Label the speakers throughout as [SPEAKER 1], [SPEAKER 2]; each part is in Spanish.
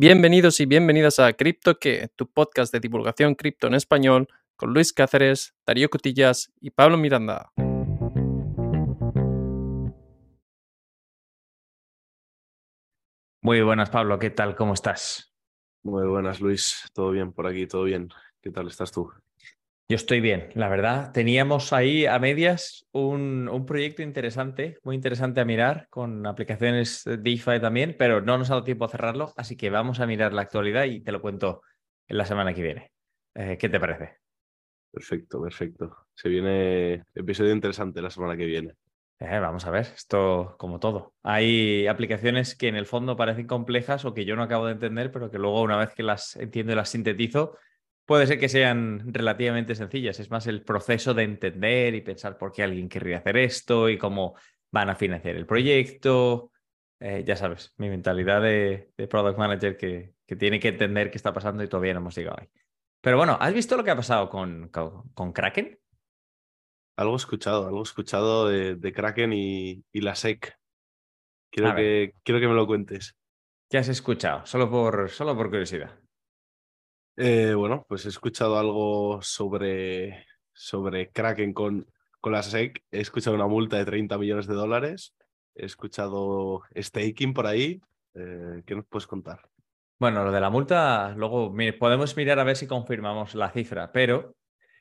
[SPEAKER 1] Bienvenidos y bienvenidas a Cripto que, tu podcast de divulgación cripto en español, con Luis Cáceres, Darío Cotillas y Pablo Miranda.
[SPEAKER 2] Muy buenas, Pablo. ¿Qué tal? ¿Cómo estás?
[SPEAKER 3] Muy buenas, Luis. Todo bien por aquí, todo bien. ¿Qué tal estás tú?
[SPEAKER 2] Yo estoy bien, la verdad. Teníamos ahí a medias un, un, proyecto interesante, muy interesante a mirar, con aplicaciones DeFi también, pero no nos ha dado tiempo a cerrarlo, así que vamos a mirar la actualidad y te lo cuento en la semana que viene. Eh, ¿Qué te parece?
[SPEAKER 3] Perfecto, perfecto. Se viene episodio interesante la semana que viene.
[SPEAKER 2] Eh, vamos a ver, esto como todo. Hay aplicaciones que en el fondo parecen complejas o que yo no acabo de entender, pero que luego una vez que las entiendo y las sintetizo, puede ser que sean relativamente sencillas. Es más el proceso de entender y pensar por qué alguien querría hacer esto y cómo van a financiar el proyecto. Eh, ya sabes, mi mentalidad de, product manager que, que, tiene que entender qué está pasando y todavía no hemos llegado ahí. Pero bueno, ¿has visto lo que ha pasado con, con, Kraken?
[SPEAKER 3] Algo escuchado, algo escuchado de, Kraken y, y, la SEC. Quiero que, quiero que me lo cuentes.
[SPEAKER 2] ¿Qué has escuchado? Solo por, solo por curiosidad.
[SPEAKER 3] Eh, bueno, pues he escuchado algo sobre, sobre Kraken con, con la SEC. He escuchado una multa de 30 millones de dólares. He escuchado staking por ahí. Eh, ¿Qué nos puedes contar?
[SPEAKER 2] Bueno, lo de la multa, luego podemos mirar a ver si confirmamos la cifra, pero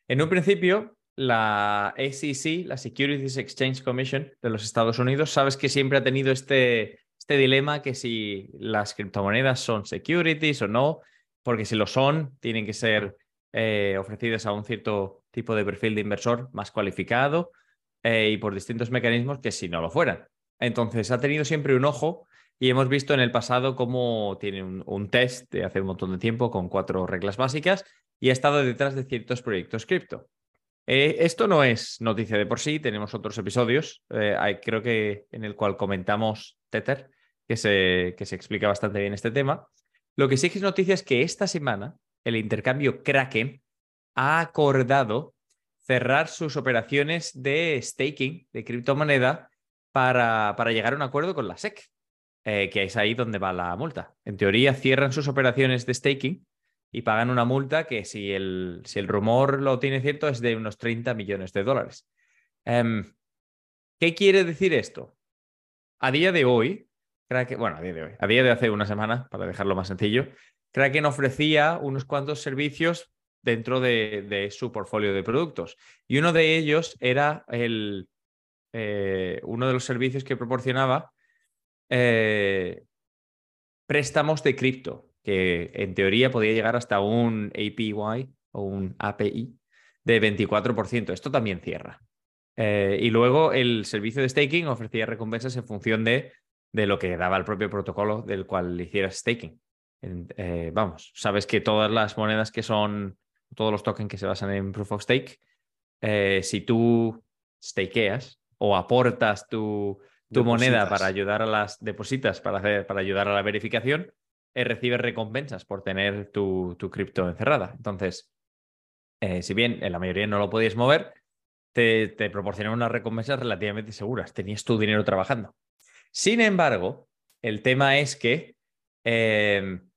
[SPEAKER 2] en un principio la SEC, la Securities Exchange Commission de los Estados Unidos, sabes que siempre ha tenido este, este dilema que si las criptomonedas son securities o no, porque si lo son, tienen que ser eh, ofrecidas a un cierto tipo de perfil de inversor más cualificado eh, y por distintos mecanismos que si no lo fueran. Entonces, ha tenido siempre un ojo y hemos visto en el pasado cómo tiene un, test de hace un montón de tiempo con cuatro reglas básicas y ha estado detrás de ciertos proyectos cripto. Eh, esto no es noticia de por sí, tenemos otros episodios, creo que en el cual comentamos Tether, que se, que se explica bastante bien este tema. Lo que sí que es noticia es que esta semana el intercambio Kraken ha acordado cerrar sus operaciones de staking de criptomoneda para, para llegar a un acuerdo con la SEC, eh, que es ahí donde va la multa. En teoría cierran sus operaciones de staking y pagan una multa que si el, si el rumor lo tiene cierto es de unos 30 millones de dólares. Em, ¿Qué quiere decir esto? A día de hoy, Kraken, bueno, a día de hoy, a día de hace una semana, para dejarlo más sencillo, Kraken ofrecía unos cuantos servicios dentro de, su portfolio de productos. Y uno de ellos era el, eh, uno de los servicios que proporcionaba eh, préstamos de cripto, que en teoría podía llegar hasta un APY o un API de 24%. Esto también cierra. Eh, y luego el servicio de staking ofrecía recompensas en función de de lo que daba el propio protocolo del cual hicieras staking. Eh, vamos, sabes que todas las monedas que son, todos los tokens que se basan en proof of stake, eh, si tú stakeas o aportas tu, tu moneda para ayudar a las depositas, para, hacer, para ayudar a la verificación, eh, recibes recompensas por tener tu, tu cripto encerrada. Entonces, si bien en la mayoría no lo podías mover, te, te proporcionan unas recompensas relativamente seguras. Tenías tu dinero trabajando. Sin embargo, el tema es que em,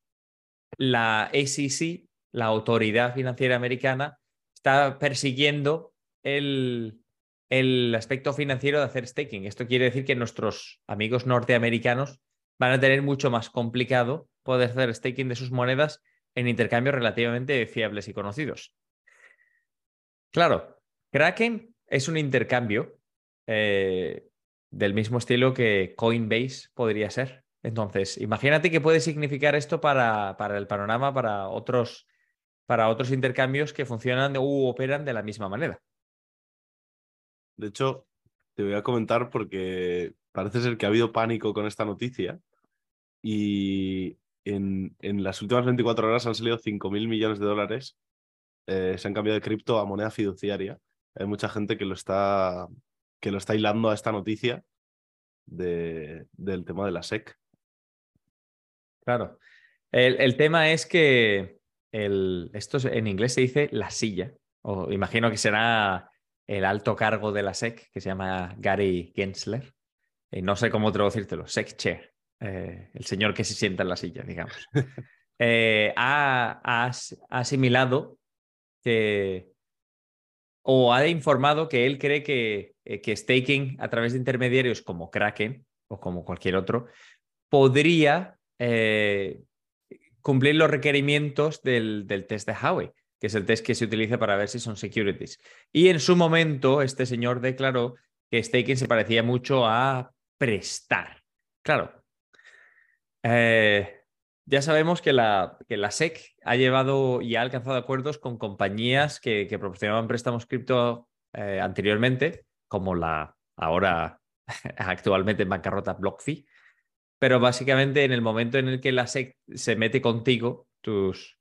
[SPEAKER 2] la ACC, la Autoridad Financiera Americana, está persiguiendo el, el aspecto financiero de hacer staking. Esto quiere decir que nuestros amigos norteamericanos van a tener mucho más complicado poder hacer staking de sus monedas en intercambios relativamente fiables y conocidos. Claro, Kraken es un intercambio eh, del mismo estilo que Coinbase podría ser. Entonces, imagínate qué puede significar esto para, para el panorama, para otros, para otros intercambios que funcionan u operan de la misma manera.
[SPEAKER 3] De hecho, te voy a comentar porque parece ser que ha habido pánico con esta noticia y en, en las últimas 24 horas han salido 5.000 millones de dólares. Eh, se han cambiado de cripto a moneda fiduciaria. Hay mucha gente que lo está que lo está hilando a esta noticia de, del tema de la SEC.
[SPEAKER 2] Claro. El, tema es que el, esto en inglés se dice la silla, o imagino que será el alto cargo de la SEC, que se llama Gary Gensler. Y no sé cómo traducírtelo, SEC Chair. eh, el señor que se sienta en la silla, digamos, eh, ha, ha asimilado que o ha informado que él cree que, eh, que staking a través de intermediarios como Kraken o como cualquier otro podría eh, cumplir los requerimientos del, del, test de Howey, que es el test que se utiliza para ver si son securities. Y en su momento, este señor declaró que staking se parecía mucho a prestar. Claro. Eh, ya sabemos que la, que la SEC ha llevado y ha alcanzado acuerdos con compañías que, proporcionaban préstamos cripto eh, anteriormente, como la ahora actualmente en bancarrota BlockFi. Pero básicamente en el momento en el que la SEC se mete contigo, tus,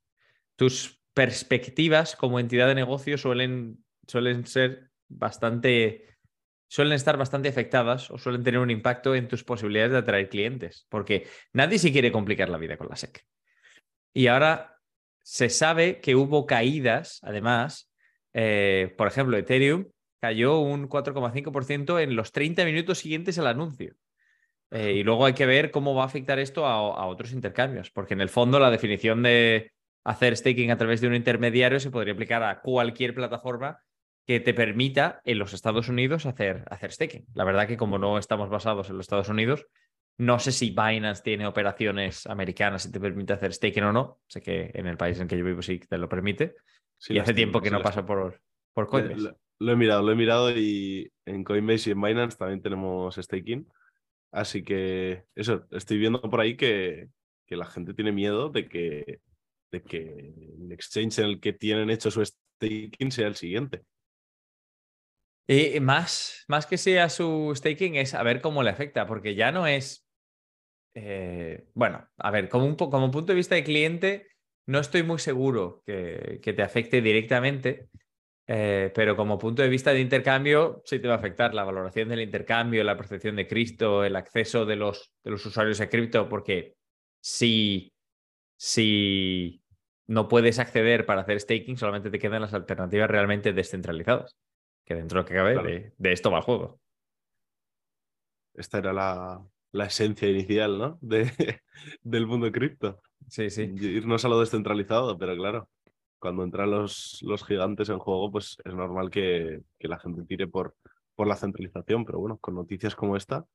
[SPEAKER 2] tus perspectivas como entidad de negocio suelen, suelen ser bastante suelen estar bastante afectadas o suelen tener un impacto en tus posibilidades de atraer clientes, porque nadie se quiere complicar la vida con la SEC. Y ahora se sabe que hubo caídas, además, eh, por ejemplo, Ethereum cayó un 4,5% en los 30 minutos siguientes al anuncio. Eh, y luego hay que ver cómo va a afectar esto a, a otros intercambios, porque en el fondo la definición de hacer staking a través de un intermediario se podría aplicar a cualquier plataforma que te permita en los Estados Unidos hacer, hacer staking. La verdad que como no estamos basados en los Estados Unidos, no sé si Binance tiene operaciones americanas y te permite hacer staking o no. Sé que en el país en que yo vivo sí te lo permite. y hace tiempo que no pasa por, por Coinbase.
[SPEAKER 3] Lo, he mirado, lo he mirado y en Coinbase y en Binance también tenemos staking. Así que eso, estoy viendo por ahí que, que la gente tiene miedo de que, de que el exchange en el que tienen hecho su staking sea el siguiente.
[SPEAKER 2] Y más, más que sea su staking es a ver cómo le afecta, porque ya no es, eh, bueno, a ver, como, un, como punto de vista de cliente, no estoy muy seguro que, que te afecte directamente, eh, pero como punto de vista de intercambio, sí te va a afectar la valoración del intercambio, la percepción de cripto, el acceso de los, de los usuarios a cripto, porque si, si no puedes acceder para hacer staking, solamente te quedan las alternativas realmente descentralizadas que dentro de lo que cabe de, esto va el juego.
[SPEAKER 3] Esta era la, esencia inicial, ¿no? De, del mundo cripto.
[SPEAKER 2] Sí, sí.
[SPEAKER 3] Irnos a lo descentralizado, pero claro, cuando entran los, los gigantes en juego, pues es normal que, la gente tire por, por la centralización, pero bueno, con noticias como esta,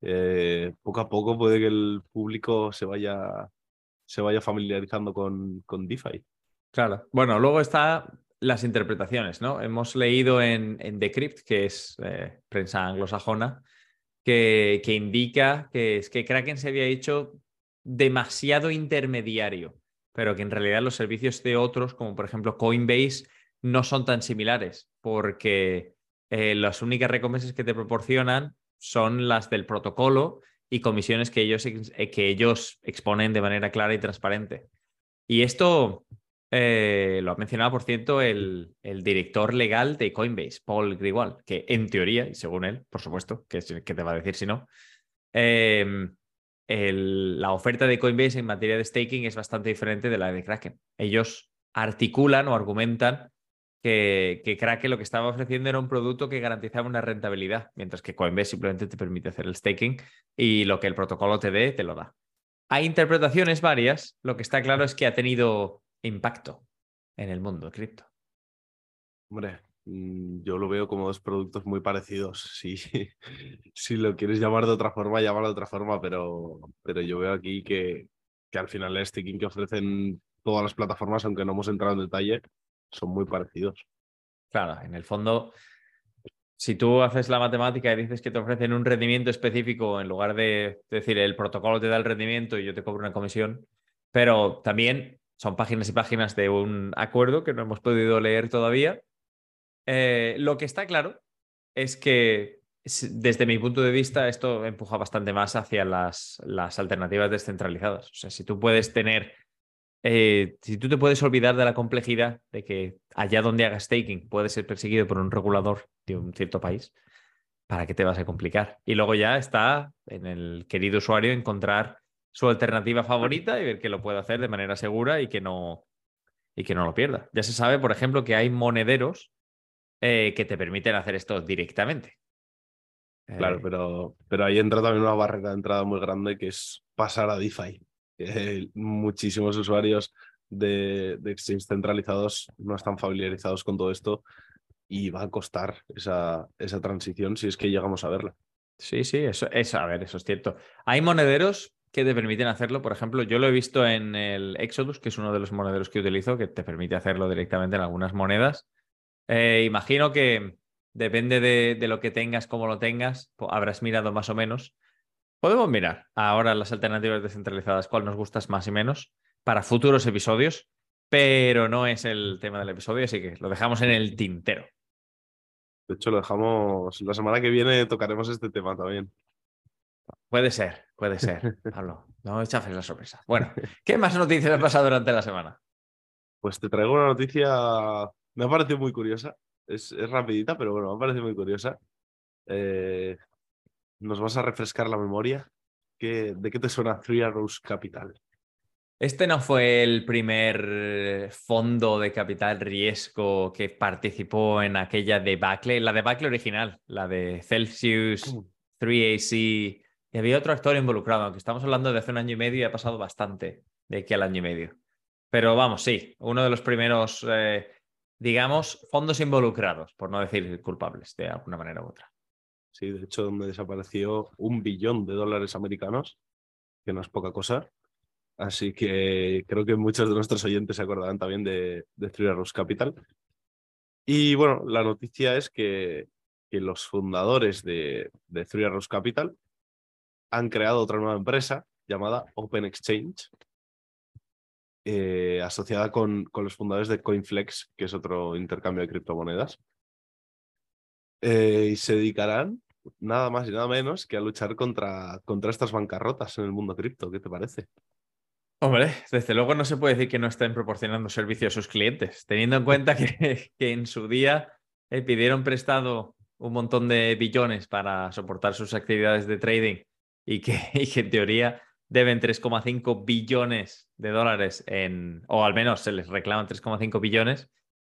[SPEAKER 3] eh, poco a poco puede que el público se vaya, se vaya familiarizando con, con DeFi.
[SPEAKER 2] Claro. Bueno, luego está las interpretaciones, ¿no? Hemos leído en, Decrypt, que es eh, prensa anglosajona, que, que, indica que es que Kraken se había hecho demasiado intermediario, pero que en realidad los servicios de otros, como por ejemplo Coinbase, no son tan similares, porque eh, las únicas recompensas que te proporcionan son las del protocolo y comisiones que ellos, eh, que ellos exponen de manera clara y transparente. Y esto eh, lo ha mencionado, por cierto, el, el, director legal de Coinbase, Paul Grigwald, que en teoría, y según él, por supuesto, que, que te va a decir si no, em, la oferta de Coinbase en materia de staking es bastante diferente de la de Kraken. Ellos articulan o argumentan que, que, Kraken lo que estaba ofreciendo era un producto que garantizaba una rentabilidad, mientras que Coinbase simplemente te permite hacer el staking y lo que el protocolo te dé, te lo da. Hay interpretaciones varias, lo que está claro es que ha tenido impacto en el mundo cripto?
[SPEAKER 3] Hombre, mm, yo lo veo como dos productos muy parecidos. Si, si lo quieres llamar de otra forma, llámalo de otra forma, pero, pero yo veo aquí que, que al final el staking que ofrecen todas las plataformas, aunque no hemos entrado en detalle, son muy parecidos.
[SPEAKER 2] Claro, en el fondo, si tú haces la matemática y dices que te ofrecen un rendimiento específico en lugar de decir el protocolo te da el rendimiento y yo te cobro una comisión, pero también son páginas y páginas de un acuerdo que no hemos podido leer todavía. Eh, lo que está claro es que desde mi punto de vista esto empuja bastante más hacia las, las alternativas descentralizadas. O sea, si tú puedes tener, eh, si tú te puedes olvidar de la complejidad de que allá donde hagas staking puede ser perseguido por un regulador de un cierto país, ¿para qué te vas a complicar? Y luego ya está en el querido usuario encontrar su alternativa favorita y ver que lo puede hacer de manera segura y que no, y que no lo pierda. Ya se sabe, por ejemplo, que hay monederos eh, que te permiten hacer esto directamente.
[SPEAKER 3] Claro,
[SPEAKER 2] Eh,
[SPEAKER 3] pero, pero ahí entra también una barrera de entrada muy grande que es pasar a DeFi. Eh, muchísimos usuarios de, de exchange centralizados no están familiarizados con todo esto y va a costar esa, esa transición si es que llegamos a verla.
[SPEAKER 2] Sí, sí, eso es, a ver, eso es cierto. Hay monederos que te permiten hacerlo. Por ejemplo, yo lo he visto en el Exodus, que es uno de los monederos que utilizo, que te permite hacerlo directamente en algunas monedas. Eh, imagino que depende de, de lo que tengas, cómo lo tengas, habrás mirado más o menos. Podemos mirar ahora las alternativas descentralizadas, cuál nos gustas más y menos para futuros episodios, pero no es el tema del episodio, así que lo dejamos en el tintero.
[SPEAKER 3] De hecho, lo dejamos. La semana que viene tocaremos este tema también.
[SPEAKER 2] Puede ser, puede ser. Pablo, no chafes la sorpresa. Bueno, ¿qué más noticias han pasado durante la semana?
[SPEAKER 3] Pues te traigo una noticia. Me ha parecido muy curiosa. Es, es rapidita, pero bueno, me ha parecido muy curiosa. Eh, ¿Nos vas a refrescar la memoria? ¿Qué- ¿De qué te suena Three Arrows Capital?
[SPEAKER 2] Este no fue el primer fondo de capital riesgo que participó en aquella debacle, la debacle original, la de Celsius, 3AC, y había otro actor involucrado, aunque estamos hablando de hace un año y medio y ha pasado bastante de aquí al año y medio. Pero vamos, sí, uno de los primeros, eh, digamos, fondos involucrados, por no decir culpables, de alguna manera u otra.
[SPEAKER 3] Sí, de hecho, donde desapareció un billón de dólares americanos, que no es poca cosa. Así que creo que muchos de nuestros oyentes se acordarán también de, de Arrows Capital. Y bueno, la noticia es que, que los fundadores de, de Three Arrows Capital han creado otra nueva empresa llamada Open Exchange, eh, asociada con, con los fundadores de CoinFlex, que es otro intercambio de criptomonedas. Eh, y se dedicarán nada más y nada menos que a luchar contra, contra estas bancarrotas en el mundo cripto. ¿Qué te parece?
[SPEAKER 2] Hombre, desde luego no se puede decir que no estén proporcionando servicio a sus clientes, teniendo en cuenta que, que en su día eh, pidieron prestado un montón de billones para soportar sus actividades de trading y que, en teoría deben 3,5 billones de dólares en, o al menos se les reclaman 3,5 billones,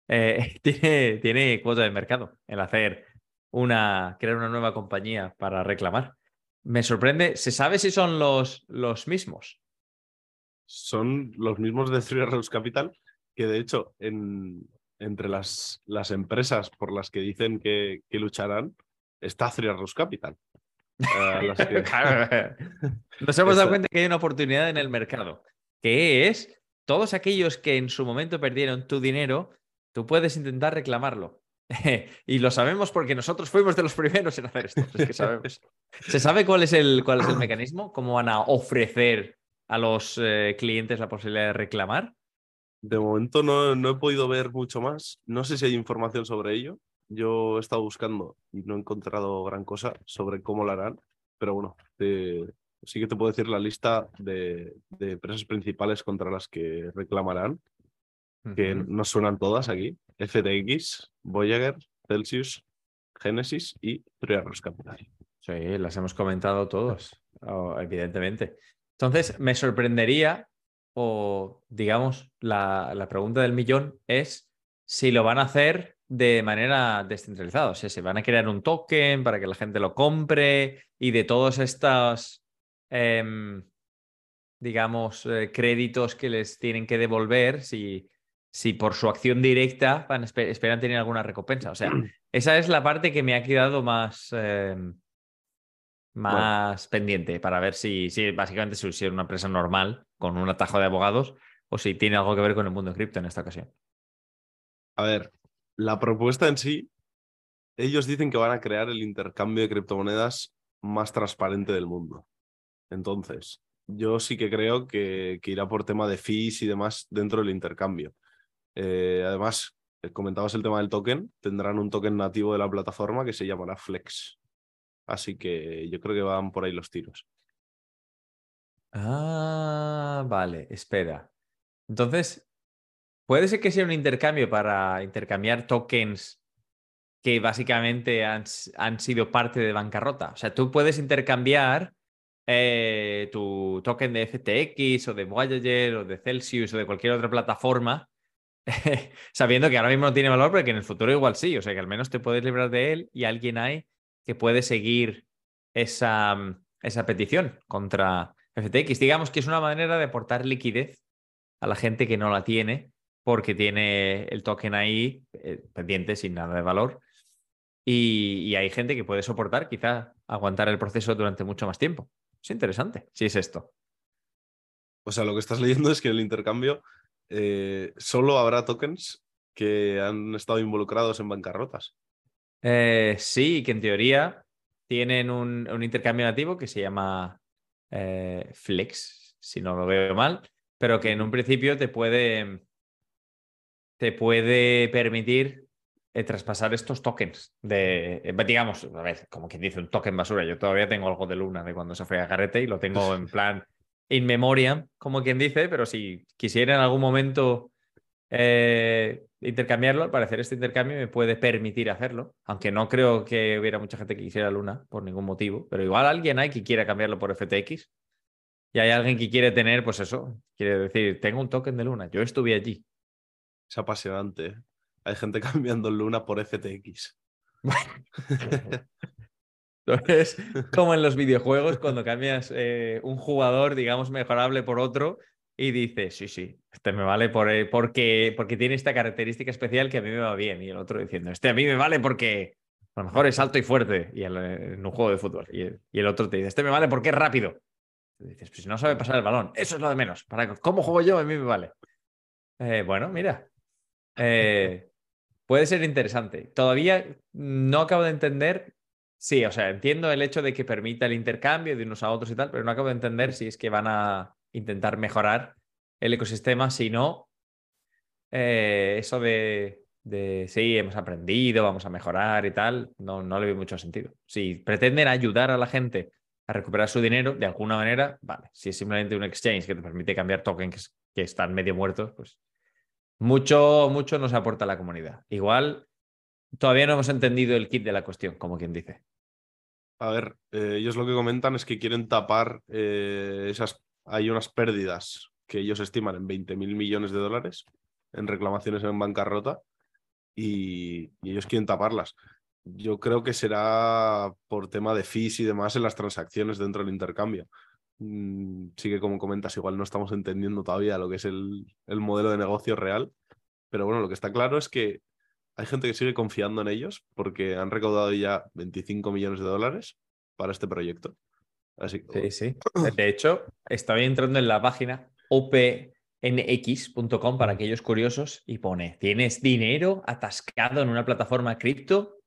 [SPEAKER 2] eh, tiene, tiene cuota de mercado el hacer una, crear una nueva compañía para reclamar. Me sorprende, ¿se sabe si son los, los mismos?
[SPEAKER 3] Son los mismos de Three Arrows Capital, que de hecho, en, entre las, las empresas por las que dicen que, que lucharán, está Three Arrows Capital. Que-
[SPEAKER 2] Claro. Nos hemos dado cuenta que hay una oportunidad en el mercado, que es todos aquellos que en su momento perdieron tu dinero, tú puedes intentar reclamarlo. y lo sabemos porque nosotros fuimos de los primeros en hacer esto. es que sabemos. ¿Se sabe cuál es el, cuál es el mecanismo? ¿Cómo van a ofrecer a los eh, clientes la posibilidad de reclamar?
[SPEAKER 3] De momento no, no he podido ver mucho más. No sé si hay información sobre ello. Yo he estado buscando y no he encontrado gran cosa sobre cómo lo harán. Pero bueno, te- sí que te puedo decir la lista de, de empresas principales contra las que reclamarán, que nos suenan todas aquí. FTX, Voyager, Celsius, Genesis y Three Arrows Capital.
[SPEAKER 2] Sí, las hemos comentado todos, oh, evidentemente. Entonces, me sorprendería, o digamos, la, la pregunta del millón es si lo van a hacer de manera descentralizada. O sea, si van a crear un token para que la gente lo compre y de todos estos, em, digamos, eh, créditos que les tienen que devolver, si, si por su acción directa van, esperan tener alguna recompensa. O sea, esa es la parte que me ha quedado más, em, más pendiente para ver si, si básicamente si es una empresa normal con un atajo de abogados o si tiene algo que ver con el mundo cripto en esta ocasión.
[SPEAKER 3] A ver, la propuesta en sí, ellos dicen que van a crear el intercambio de criptomonedas más transparente del mundo. Entonces, yo sí que creo que, irá por tema de fees y demás dentro del intercambio. Eh, además, eh, comentabas el tema del token, tendrán un token nativo de la plataforma que se llamará Flex. Así que yo creo que van por ahí los tiros.
[SPEAKER 2] Ah, vale, espera. Entonces, puede ser que sea un intercambio para intercambiar tokens que básicamente han, han sido parte de bancarrota. O sea, tú puedes intercambiar eh, tu token de FTX o de Voyager o de Celsius o de cualquier otra plataforma, sabiendo que ahora mismo no tiene valor, pero que en el futuro igual sí. O sea, que al menos te puedes librar de él y alguien hay que puede seguir esa, esa petición contra FTX. Digamos que es una manera de aportar liquidez a la gente que no la tiene porque tiene el token ahí eh, pendiente sin nada de valor. Y, hay gente que puede soportar, quizá aguantar el proceso durante mucho más tiempo. Es interesante, si es esto.
[SPEAKER 3] O sea, lo que estás leyendo es que el intercambio eh, solo habrá tokens que han estado involucrados en bancarrotas.
[SPEAKER 2] Eh, sí, que en teoría tienen un, un intercambio nativo que se llama Flex, si no lo veo mal, pero que en un principio te puede, te puede permitir eh, traspasar estos tokens de, eh, digamos, a ver, como quien dice, un token basura. Yo todavía tengo algo de Luna de cuando se fue a Garrete y lo tengo en plan in memoria, como quien dice, pero si quisiera en algún momento eh, intercambiarlo, al parecer este intercambio me puede permitir hacerlo, aunque no creo que hubiera mucha gente que quisiera Luna por ningún motivo, pero igual alguien hay que quiera cambiarlo por FTX y hay alguien que quiere tener, pues eso, quiere decir, tengo un token de Luna, yo estuve allí.
[SPEAKER 3] Es apasionante. Hay gente cambiando Luna por FTX.
[SPEAKER 2] Entonces, como en los videojuegos, cuando cambias eh, un jugador, digamos, mejorable por otro, y dices, sí, sí, este me vale por, eh, porque, porque tiene esta característica especial que a mí me va bien. Y el otro diciendo, este a mí me vale porque a lo mejor es alto y fuerte y en un juego de fútbol. Y el, y otro te dice, este me vale porque es rápido. dices, pues no sabe pasar el balón, eso es lo de menos. Para cómo juego yo, a mí me vale. Eh, bueno, mira, eh, puede ser interesante. Todavía no acabo de entender. Sí, o sea, entiendo el hecho de que permita el intercambio de unos a otros y tal, pero no acabo de entender si es que van a intentar mejorar el ecosistema, si no, eh, eso de, de sí, hemos aprendido, vamos a mejorar y tal, no, no le veo mucho sentido. Si pretenden ayudar a la gente a recuperar su dinero de alguna manera, vale. Si es simplemente un exchange que te permite cambiar tokens que están medio muertos, pues mucho, mucho nos aporta la comunidad. Igual todavía no hemos entendido el kit de la cuestión, como quien dice.
[SPEAKER 3] A ver, eh, ellos lo que comentan es que quieren tapar eh, esas. Hay unas pérdidas que ellos estiman en 20 mil millones de dólares en reclamaciones en bancarrota y, y, ellos quieren taparlas. Yo creo que será por tema de fees y demás en las transacciones dentro del intercambio. Mm, sí que como comentas, igual no estamos entendiendo todavía lo que es el, el, modelo de negocio real, pero bueno, lo que está claro es que hay gente que sigue confiando en ellos porque han recaudado ya 25 millones de dólares para este proyecto. Así
[SPEAKER 2] Sí, sí. De hecho, estaba entrando en la página opnx.com para aquellos curiosos y pone, ¿tienes dinero atascado en una plataforma cripto?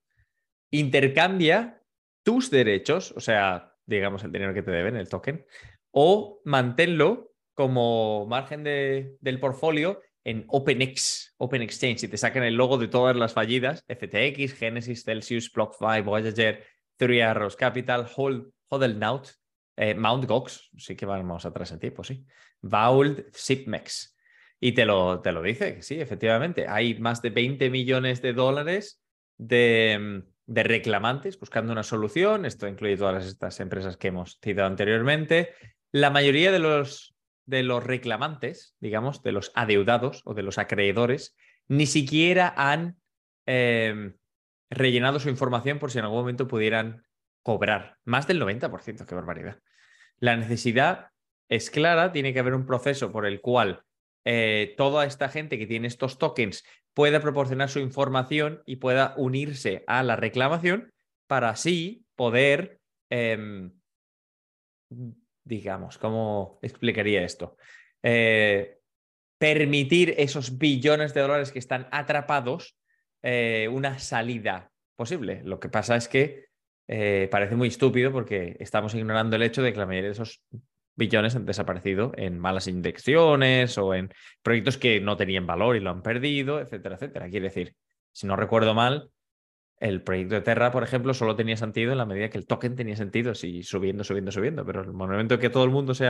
[SPEAKER 2] Intercambia tus derechos, o sea, digamos, el dinero que te deben, el token, o manténlo como margen de, del portfolio en OpenX, Open Exchange, y te sacan el logo de todas las fallidas, FTX, Genesis, Celsius, BlockFi, Voyager, Three Arrows Capital, Hodlnaut, eh, Mount Gox, sí que vamos atrás en tiempo, sí, Vault, Zipmex. Y te lo, te lo dice, sí, efectivamente, hay más de 20 millones de dólares de, de reclamantes buscando una solución. Esto incluye todas estas empresas que hemos citado anteriormente. La mayoría de los, de los reclamantes, digamos, de los adeudados o de los acreedores, ni siquiera han eh, rellenado su información por si en algún momento pudieran cobrar. Más del 90%, qué barbaridad. La necesidad es clara, tiene que haber un proceso por el cual eh, toda esta gente que tiene estos tokens pueda proporcionar su información y pueda unirse a la reclamación para así poder, eh, digamos, ¿cómo explicaría esto? Eh, permitir esos billones de dólares que están atrapados eh, una salida posible. Lo que pasa es que parece muy estúpido porque estamos ignorando el hecho de que la mayoría de esos billones han desaparecido en malas inyecciones o en proyectos que no tenían valor y lo han perdido, etcétera, etcétera. Quiere decir, si no recuerdo mal, el proyecto de Terra, por ejemplo, solo tenía sentido en la medida que el token tenía sentido, si subiendo, subiendo, subiendo, pero el momento que todo el mundo se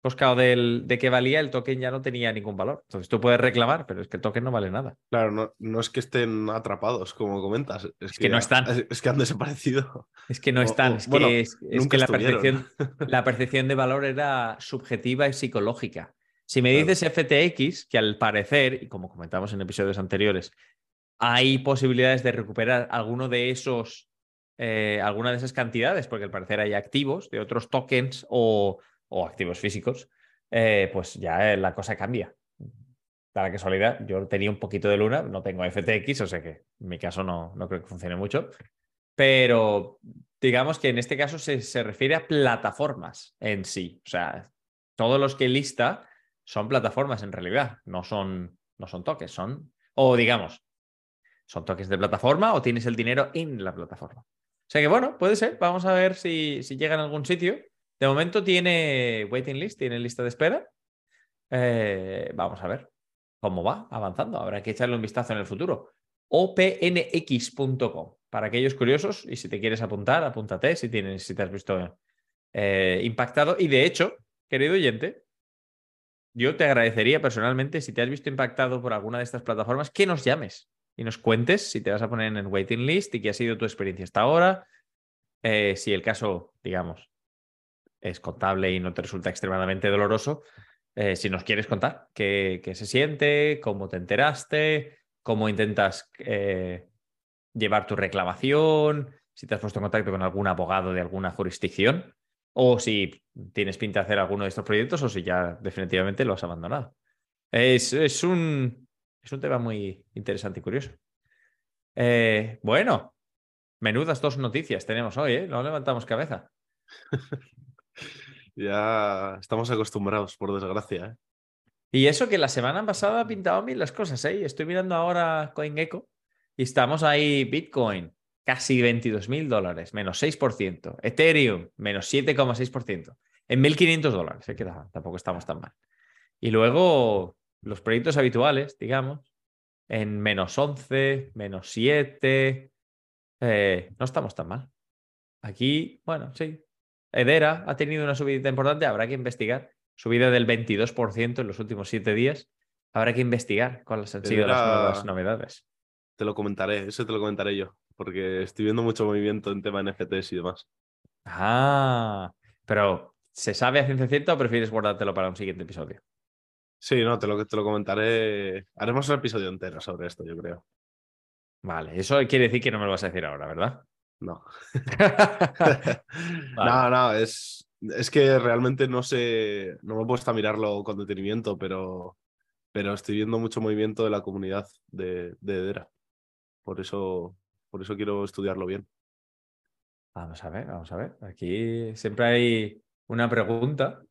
[SPEAKER 2] ha coscado del, de que valía, el token ya no tenía ningún valor. Entonces tú puedes reclamar, pero es que el token no vale nada.
[SPEAKER 3] Claro, no, no es que estén atrapados, como comentas. Es,
[SPEAKER 2] es que, que, no están.
[SPEAKER 3] Es, que han desaparecido.
[SPEAKER 2] Es que no están. O, o, es que, es, es que la percepción, la percepción, de valor era subjetiva y psicológica. Si me dices claro. FTX, que al parecer, y como comentamos en episodios anteriores, hay posibilidades de recuperar alguno de esos eh, alguna de esas cantidades, porque al parecer hay activos de otros tokens o, o activos físicos, eh, pues ya la cosa cambia. Da la casualidad, yo tenía un poquito de Luna, no tengo FTX, o sea que en mi caso no, no creo que funcione mucho, pero digamos que en este caso se, se refiere a plataformas en sí. O sea, todos los que lista son plataformas en realidad, no son, no son toques, son, o digamos, son toques de plataforma o tienes el dinero en la plataforma. O sea que bueno, puede ser, vamos a ver si, si llega en algún sitio. De momento tiene waiting list, tiene lista de espera. Eh, vamos a ver cómo va avanzando. Habrá que echarle un vistazo en el futuro. opnx.com para aquellos curiosos y si te quieres apuntar, apúntate si, tienes, si te has visto eh, impactado. Y de hecho, querido oyente, yo te agradecería personalmente si te has visto impactado por alguna de estas plataformas que nos llames y nos cuentes si te vas a poner en waiting list y qué ha sido tu experiencia hasta ahora. Eh, si el caso, digamos, es contable y no te resulta extremadamente doloroso, eh, si nos quieres contar qué, se siente, cómo te enteraste, cómo intentas eh, llevar tu reclamación, si te has puesto en contacto con algún abogado de alguna jurisdicción, o si tienes pinta de hacer alguno de estos proyectos o si ya definitivamente lo has abandonado. Es, un, tema muy interesante y curioso. Eh, bueno, menudas dos noticias tenemos hoy. No levantamos cabeza.
[SPEAKER 3] ya estamos acostumbrados, por desgracia. ¿eh?
[SPEAKER 2] Y eso que la semana pasada pintado bien las cosas, ¿eh? Estoy mirando ahora CoinGecko y estamos ahí Bitcoin, casi 22 mil dólares, menos 6%. Ethereum, menos 7,6%. En 1.500 dólares, se queda, tampoco estamos tan mal. Y luego los proyectos habituales, digamos, en menos 11, menos 7. Eh, no estamos tan mal. Aquí, bueno, sí. Edera ha tenido una subida importante, habrá que investigar. Subida del 22% en los últimos 7 días. Habrá que investigar cuáles han sido las nuevas novedades.
[SPEAKER 3] Te lo comentaré, eso te lo comentaré yo, porque estoy viendo mucho movimiento en tema NFTs y demás.
[SPEAKER 2] Ah, pero ¿se sabe a ciencia cierta o prefieres guardártelo para un siguiente episodio?
[SPEAKER 3] Sí, no, te lo, te lo comentaré. Haremos un episodio entero sobre esto, yo creo.
[SPEAKER 2] Vale, eso quiere decir que no me lo vas a decir ahora, ¿verdad?
[SPEAKER 3] No. vale. No, no, es, es que realmente no sé, no me he puesto a mirarlo con detenimiento, pero, pero estoy viendo mucho movimiento de la comunidad de, de Edera. Por eso, por eso quiero estudiarlo bien.
[SPEAKER 2] Vamos a ver, vamos a ver. Aquí siempre hay una pregunta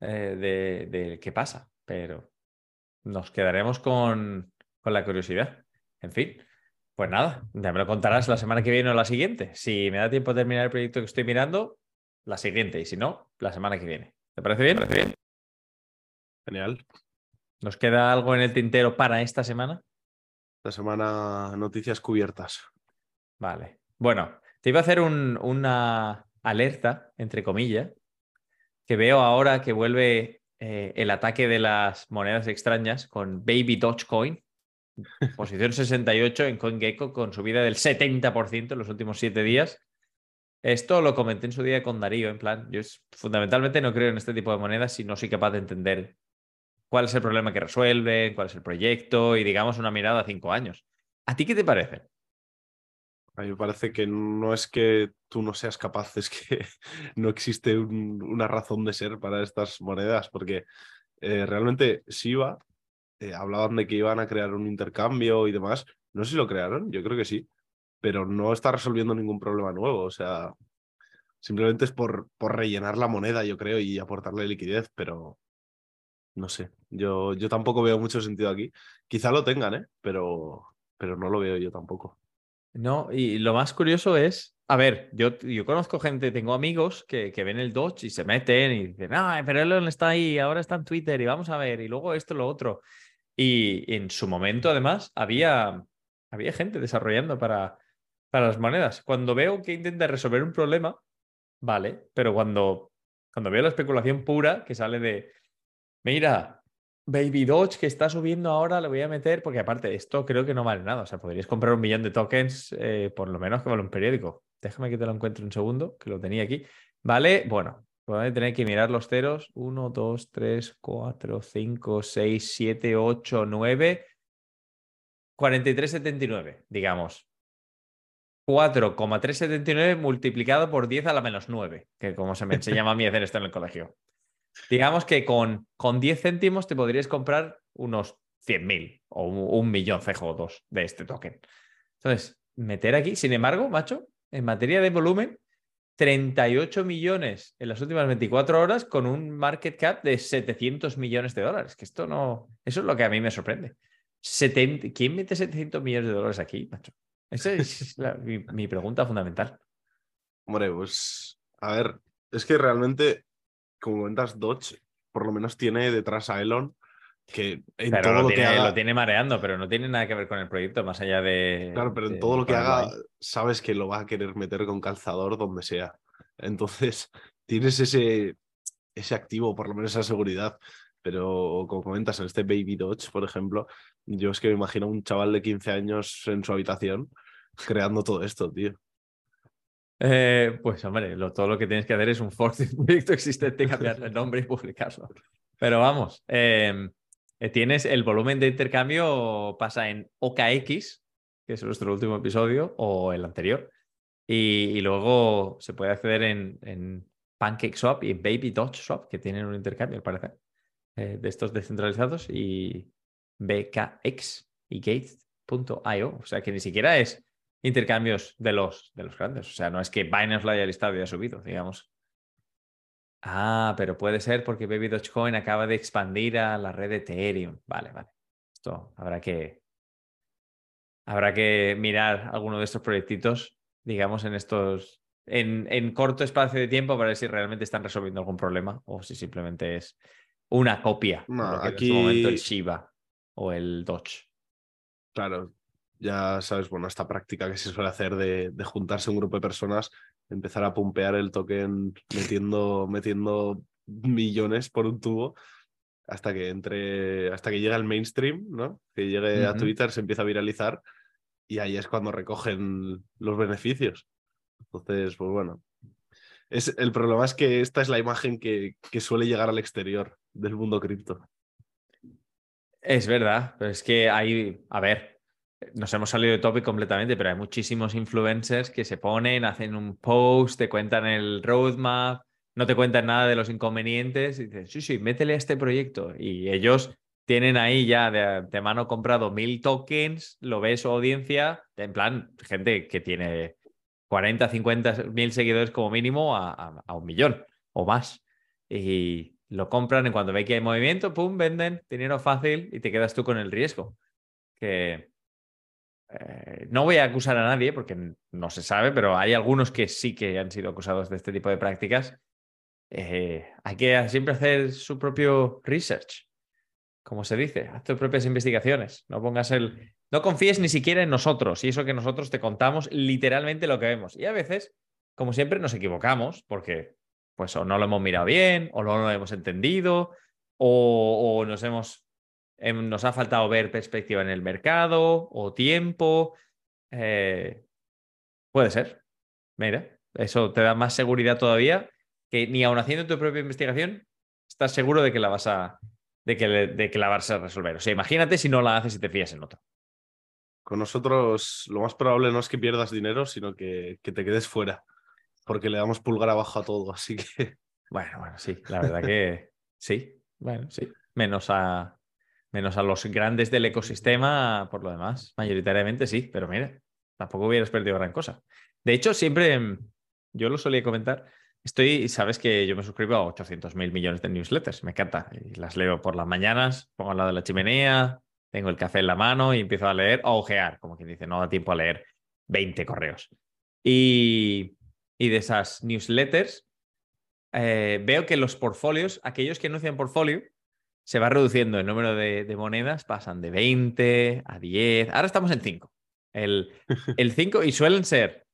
[SPEAKER 2] eh, de, de qué pasa pero nos quedaremos con, con la curiosidad. En fin, pues nada, ya me lo contarás la semana que viene o la siguiente. Si me da tiempo de terminar el proyecto que estoy mirando, la siguiente, y si no, la semana que viene. ¿Te parece bien? ¿Parece bien?
[SPEAKER 3] Genial.
[SPEAKER 2] ¿Nos queda algo en el tintero para esta semana?
[SPEAKER 3] Esta semana noticias cubiertas.
[SPEAKER 2] Vale. Bueno, te iba a hacer un, una alerta, entre comillas, que veo ahora que vuelve eh, el ataque de las monedas extrañas con Baby Dogecoin, posición 68 en CoinGecko con subida del 70% en los últimos siete días. Esto lo comenté en su día con Darío, en plan, yo fundamentalmente no creo en este tipo de monedas si no soy capaz de entender cuál es el problema que resuelve, cuál es el proyecto y digamos una mirada a cinco años. ¿A ti qué te parece?
[SPEAKER 3] A mí me parece que no es que tú no seas capaz, es que no existe un, una razón de ser para estas monedas, porque eh, realmente Shiba eh, hablaban de que iban a crear un intercambio y demás. No sé si lo crearon, yo creo que sí, pero no está resolviendo ningún problema nuevo. O sea, simplemente es por, por rellenar la moneda, yo creo, y aportarle liquidez, pero no sé. Yo, yo tampoco veo mucho sentido aquí. Quizá lo tengan, ¿eh? pero, pero no lo veo yo tampoco.
[SPEAKER 2] No, y lo más curioso es, a ver, yo, yo conozco gente, tengo amigos que, que ven el Dodge y se meten y dicen, ah, pero Elon está ahí, ahora está en Twitter y vamos a ver, y luego esto, lo otro. Y, en su momento, además, había, había gente desarrollando para, para las monedas. Cuando veo que intenta resolver un problema, vale, pero cuando, cuando veo la especulación pura que sale de, mira, Baby Doge que está subiendo ahora, le voy a meter, porque aparte, esto creo que no vale nada. O sea, podrías comprar un millón de tokens, eh, por lo menos que vale un periódico. Déjame que te lo encuentre un segundo, que lo tenía aquí. Vale, bueno, tener que mirar los ceros. 1, 2, 3, 4, 5, 6, 7, 8, 9, 43,79, digamos. 4,379 multiplicado por 10 a la menos 9, que como se me enseñaba a mí hacer esto en el colegio. Digamos que con, con 10 céntimos te podrías comprar unos 100.000 o un, millón CJ2 de este token. Entonces, meter aquí, sin embargo, macho, en materia de volumen, 38 millones en las últimas 24 horas con un market cap de 700 millones de dólares. Que esto no. Eso es lo que a mí me sorprende. ¿Quién mete 700 millones de dólares aquí, macho? Esa es mi, pregunta fundamental.
[SPEAKER 3] Hombre, pues a ver, es que realmente, como comentas, Dodge por lo menos tiene detrás a Elon que en todo
[SPEAKER 2] lo,
[SPEAKER 3] lo
[SPEAKER 2] tiene,
[SPEAKER 3] que haga...
[SPEAKER 2] lo tiene mareando, pero no tiene nada que ver con el proyecto, más allá de.
[SPEAKER 3] Claro, pero en todo lo que haga, sabes que lo va a querer meter con calzador donde sea. Entonces, tienes ese, ese activo, por lo menos esa seguridad. Pero como comentas, en este Baby Dodge, por ejemplo, yo es que me imagino a un chaval de 15 años en su habitación creando todo esto, tío.
[SPEAKER 2] Eh, pues hombre, todo lo que tienes que hacer es un fork de un proyecto existente, cambiar el nombre y publicarlo. Pero vamos, eh, tienes el volumen de intercambio pasa en OKX, que es nuestro último episodio, o el anterior. Y, luego se puede acceder en, en PancakeSwap y Baby Dodge Swap, que tienen un intercambio, al eh, de estos descentralizados, y BKX y Gate.io. O sea que ni siquiera es intercambios de los, de los grandes. O sea, no es que Binance lo haya listado y haya subido, digamos. Ah, pero puede ser porque Baby Dogecoin acaba de expandir a la red de Ethereum. Vale, vale. Esto habrá que. Habrá que mirar alguno de estos proyectitos, digamos, en estos. En, en corto espacio de tiempo para ver si realmente están resolviendo algún problema o si simplemente es una copia.
[SPEAKER 3] No,
[SPEAKER 2] de
[SPEAKER 3] aquí...
[SPEAKER 2] En su momento el Shiba o el Doge.
[SPEAKER 3] Claro, ya sabes, bueno, esta práctica que se suele hacer de, juntarse un grupo de personas, empezar a pumpear el token metiendo, metiendo millones por un tubo hasta que entre, hasta que llega el mainstream, ¿no? Que llegue a Twitter, se empieza a viralizar y ahí es cuando recogen los beneficios. Entonces, pues bueno. Es, el problema es que esta es la imagen que, que suele llegar al exterior del mundo cripto.
[SPEAKER 2] Es verdad, pero es que hay, a ver, nos hemos salido de topic completamente, pero hay muchísimos influencers que se ponen, hacen un post, te cuentan el roadmap, no te cuentan nada de los inconvenientes y dicen, sí, sí, métele a este proyecto. Y ellos tienen ahí ya de, mano comprado mil tokens, lo ve su audiencia, en plan, gente que tiene 40, 50 mil seguidores como mínimo a, a un millón o más. Y lo compran y cuando ve que hay movimiento, pum, venden, dinero fácil y te quedas tú con el riesgo. Que eh, no voy a acusar a nadie porque no se sabe, pero hay algunos que sí que han sido acusados de este tipo de prácticas. Eh, hay que siempre hacer su propio research, como se dice, haz tus propias investigaciones. No pongas el. No confíes ni siquiera en nosotros y eso que nosotros te contamos literalmente lo que vemos. Y a veces, como siempre, nos equivocamos porque pues o no lo hemos mirado bien, o no lo hemos entendido, o nos hemos Em, nos ha faltado ver perspectiva en el mercado o tiempo. Eh, puede ser. Mira, eso te da más seguridad todavía que ni aun haciendo tu propia investigación estás seguro de que la vas a, de que, de que la vas a resolver. O sea, imagínate si no la haces y te fías en otro.
[SPEAKER 3] Con nosotros lo más probable no es que pierdas dinero, sino que, que te quedes fuera, porque le damos pulgar abajo a todo, así que...
[SPEAKER 2] Bueno, bueno, sí, la verdad que sí, bueno, sí. Menos a, menos a los grandes del ecosistema, por lo demás, mayoritariamente sí, pero mira, tampoco hubieras perdido gran cosa. De hecho, siempre, mm, yo lo solía comentar, estoy, sabes que yo me suscribo a 800 mil millones de newsletters, me encanta, y las leo por las mañanas, pongo al lado de la chimenea, tengo el café en la mano y empiezo a leer, a ojear, como quien dice, no da tiempo a leer 20 correos. Y, y de esas newsletters, eh, veo que los portfolios, aquellos que anuncian portfolio, se va reduciendo el número de, monedas, pasan de 20 a 10, ahora estamos en 5. El, 5 y suelen ser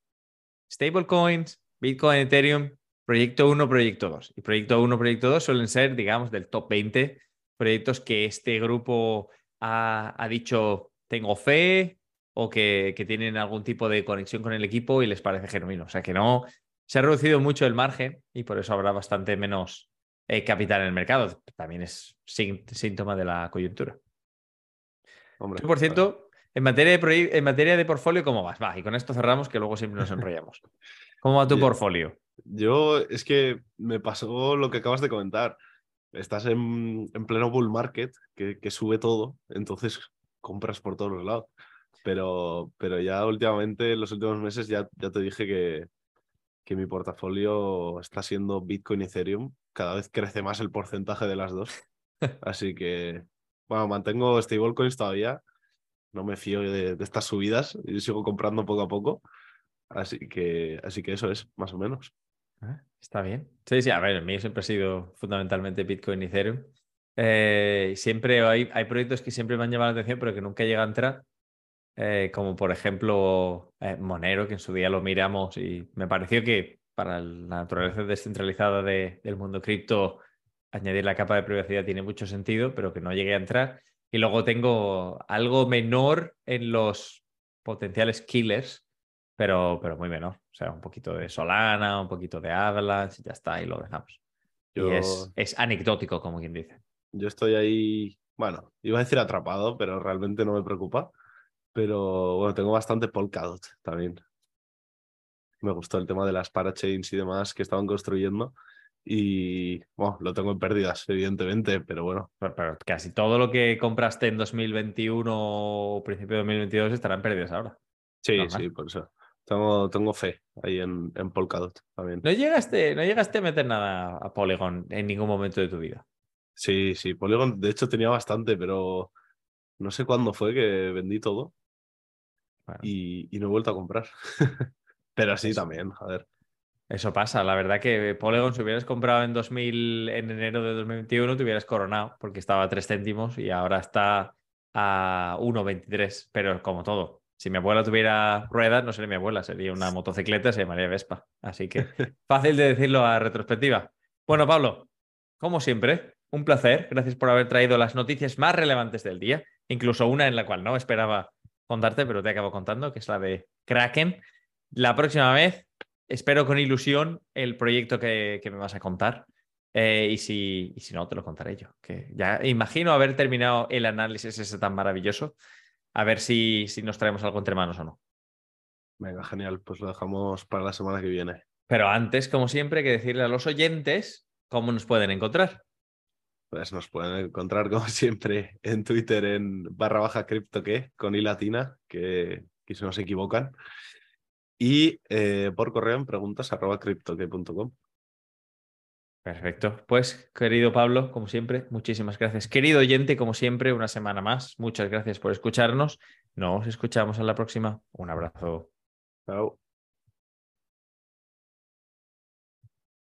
[SPEAKER 2] stablecoins, Bitcoin, Ethereum, proyecto 1, proyecto 2. Y proyecto 1, proyecto 2 suelen ser, digamos, del top 20 proyectos que este grupo ha, dicho tengo fe o que, que, tienen algún tipo de conexión con el equipo y les parece genuino. O sea que no, se ha reducido mucho el margen y por eso habrá bastante menos eh, capital en el mercado. También es síntoma de la coyuntura. Hombre, por cierto, En materia, de en materia de portfolio, ¿cómo vas? Va, y con esto cerramos, que luego siempre nos enrollamos. ¿Cómo va tu portfolio?
[SPEAKER 3] Yo, es que me pasó lo que acabas de comentar. Estás en, pleno bull market, que, que, sube todo, entonces compras por todos los lados. Pero, pero ya últimamente, en los últimos meses, ya, ya te dije que, que mi portafolio está siendo Bitcoin y Ethereum. Cada vez crece más el porcentaje de las dos. Así que, bueno, mantengo stablecoins todavía. No me fío de, estas subidas y sigo comprando poco a poco. Así que, así que eso es, más o menos.
[SPEAKER 2] Ah, está bien. Sí, sí, a ver, el mío siempre ha sido fundamentalmente Bitcoin y Ethereum. Eh, siempre hay, hay proyectos que siempre me han llamado la atención, pero que nunca llega a entrar. Eh, como por ejemplo eh, Monero, que en su día lo miramos y me pareció que para la naturaleza descentralizada del mundo cripto, añadir la capa de privacidad tiene mucho sentido, pero que no llegué a entrar. Y luego tengo algo menor en los potenciales killers, pero, pero muy menor. O sea, un poquito de Solana, un poquito de Avalanche, ya está, y lo dejamos. Y es, es anecdótico, como quien dice.
[SPEAKER 3] Yo estoy ahí, bueno, iba a decir atrapado, pero realmente no me preocupa pero bueno, tengo bastante Polkadot también. Me gustó el tema de las parachains y demás que estaban construyendo. Y bueno, lo tengo en pérdidas, evidentemente, pero bueno.
[SPEAKER 2] Pero, casi todo lo que compraste en 2021 o principio de 2022 estará en pérdidas ahora.
[SPEAKER 3] Sí, sí, por eso. Tengo, tengo fe ahí en, en Polkadot también.
[SPEAKER 2] ¿No llegaste, ¿No llegaste a meter nada a Polygon en ningún momento de tu vida?
[SPEAKER 3] Sí, sí, Polygon de hecho tenía bastante, pero no sé cuándo fue que vendí todo y, no he vuelto a comprar. Pero sí, también, joder.
[SPEAKER 2] Eso pasa, la verdad que Polygon si hubieras comprado en 2000, en enero de 2021 te hubieras coronado porque estaba a 3 céntimos y ahora está a 1,23, pero como todo. Si mi abuela tuviera ruedas, no sería mi abuela, sería una motocicleta, se llamaría Vespa. Así que fácil de decirlo a retrospectiva. Bueno, Pablo, como siempre, un placer. Gracias por haber traído las noticias más relevantes del día, incluso una en la cual no esperaba contarte, pero te acabo contando, que es la de Kraken. La próxima vez, espero con ilusión el proyecto que, me vas a contar. Eh, y, si, y si no, te lo contaré yo. Que ya imagino haber terminado el análisis ese tan maravilloso. A ver si, si nos traemos algo entre manos o no.
[SPEAKER 3] Venga, genial. Pues lo dejamos para la semana que viene.
[SPEAKER 2] Pero antes, como siempre, hay que decirle a los oyentes cómo nos pueden encontrar.
[SPEAKER 3] Pues nos pueden encontrar como siempre en Twitter en barra baja cripto que con i latina, que, que se nos equivocan. Y eh, por correo en preguntas arroba criptoque.com.
[SPEAKER 2] Perfecto. Pues, querido Pablo, como siempre, muchísimas gracias. Querido oyente, como siempre, una semana más. Muchas gracias por escucharnos. Nos escuchamos en la próxima. Un abrazo.
[SPEAKER 3] Chao.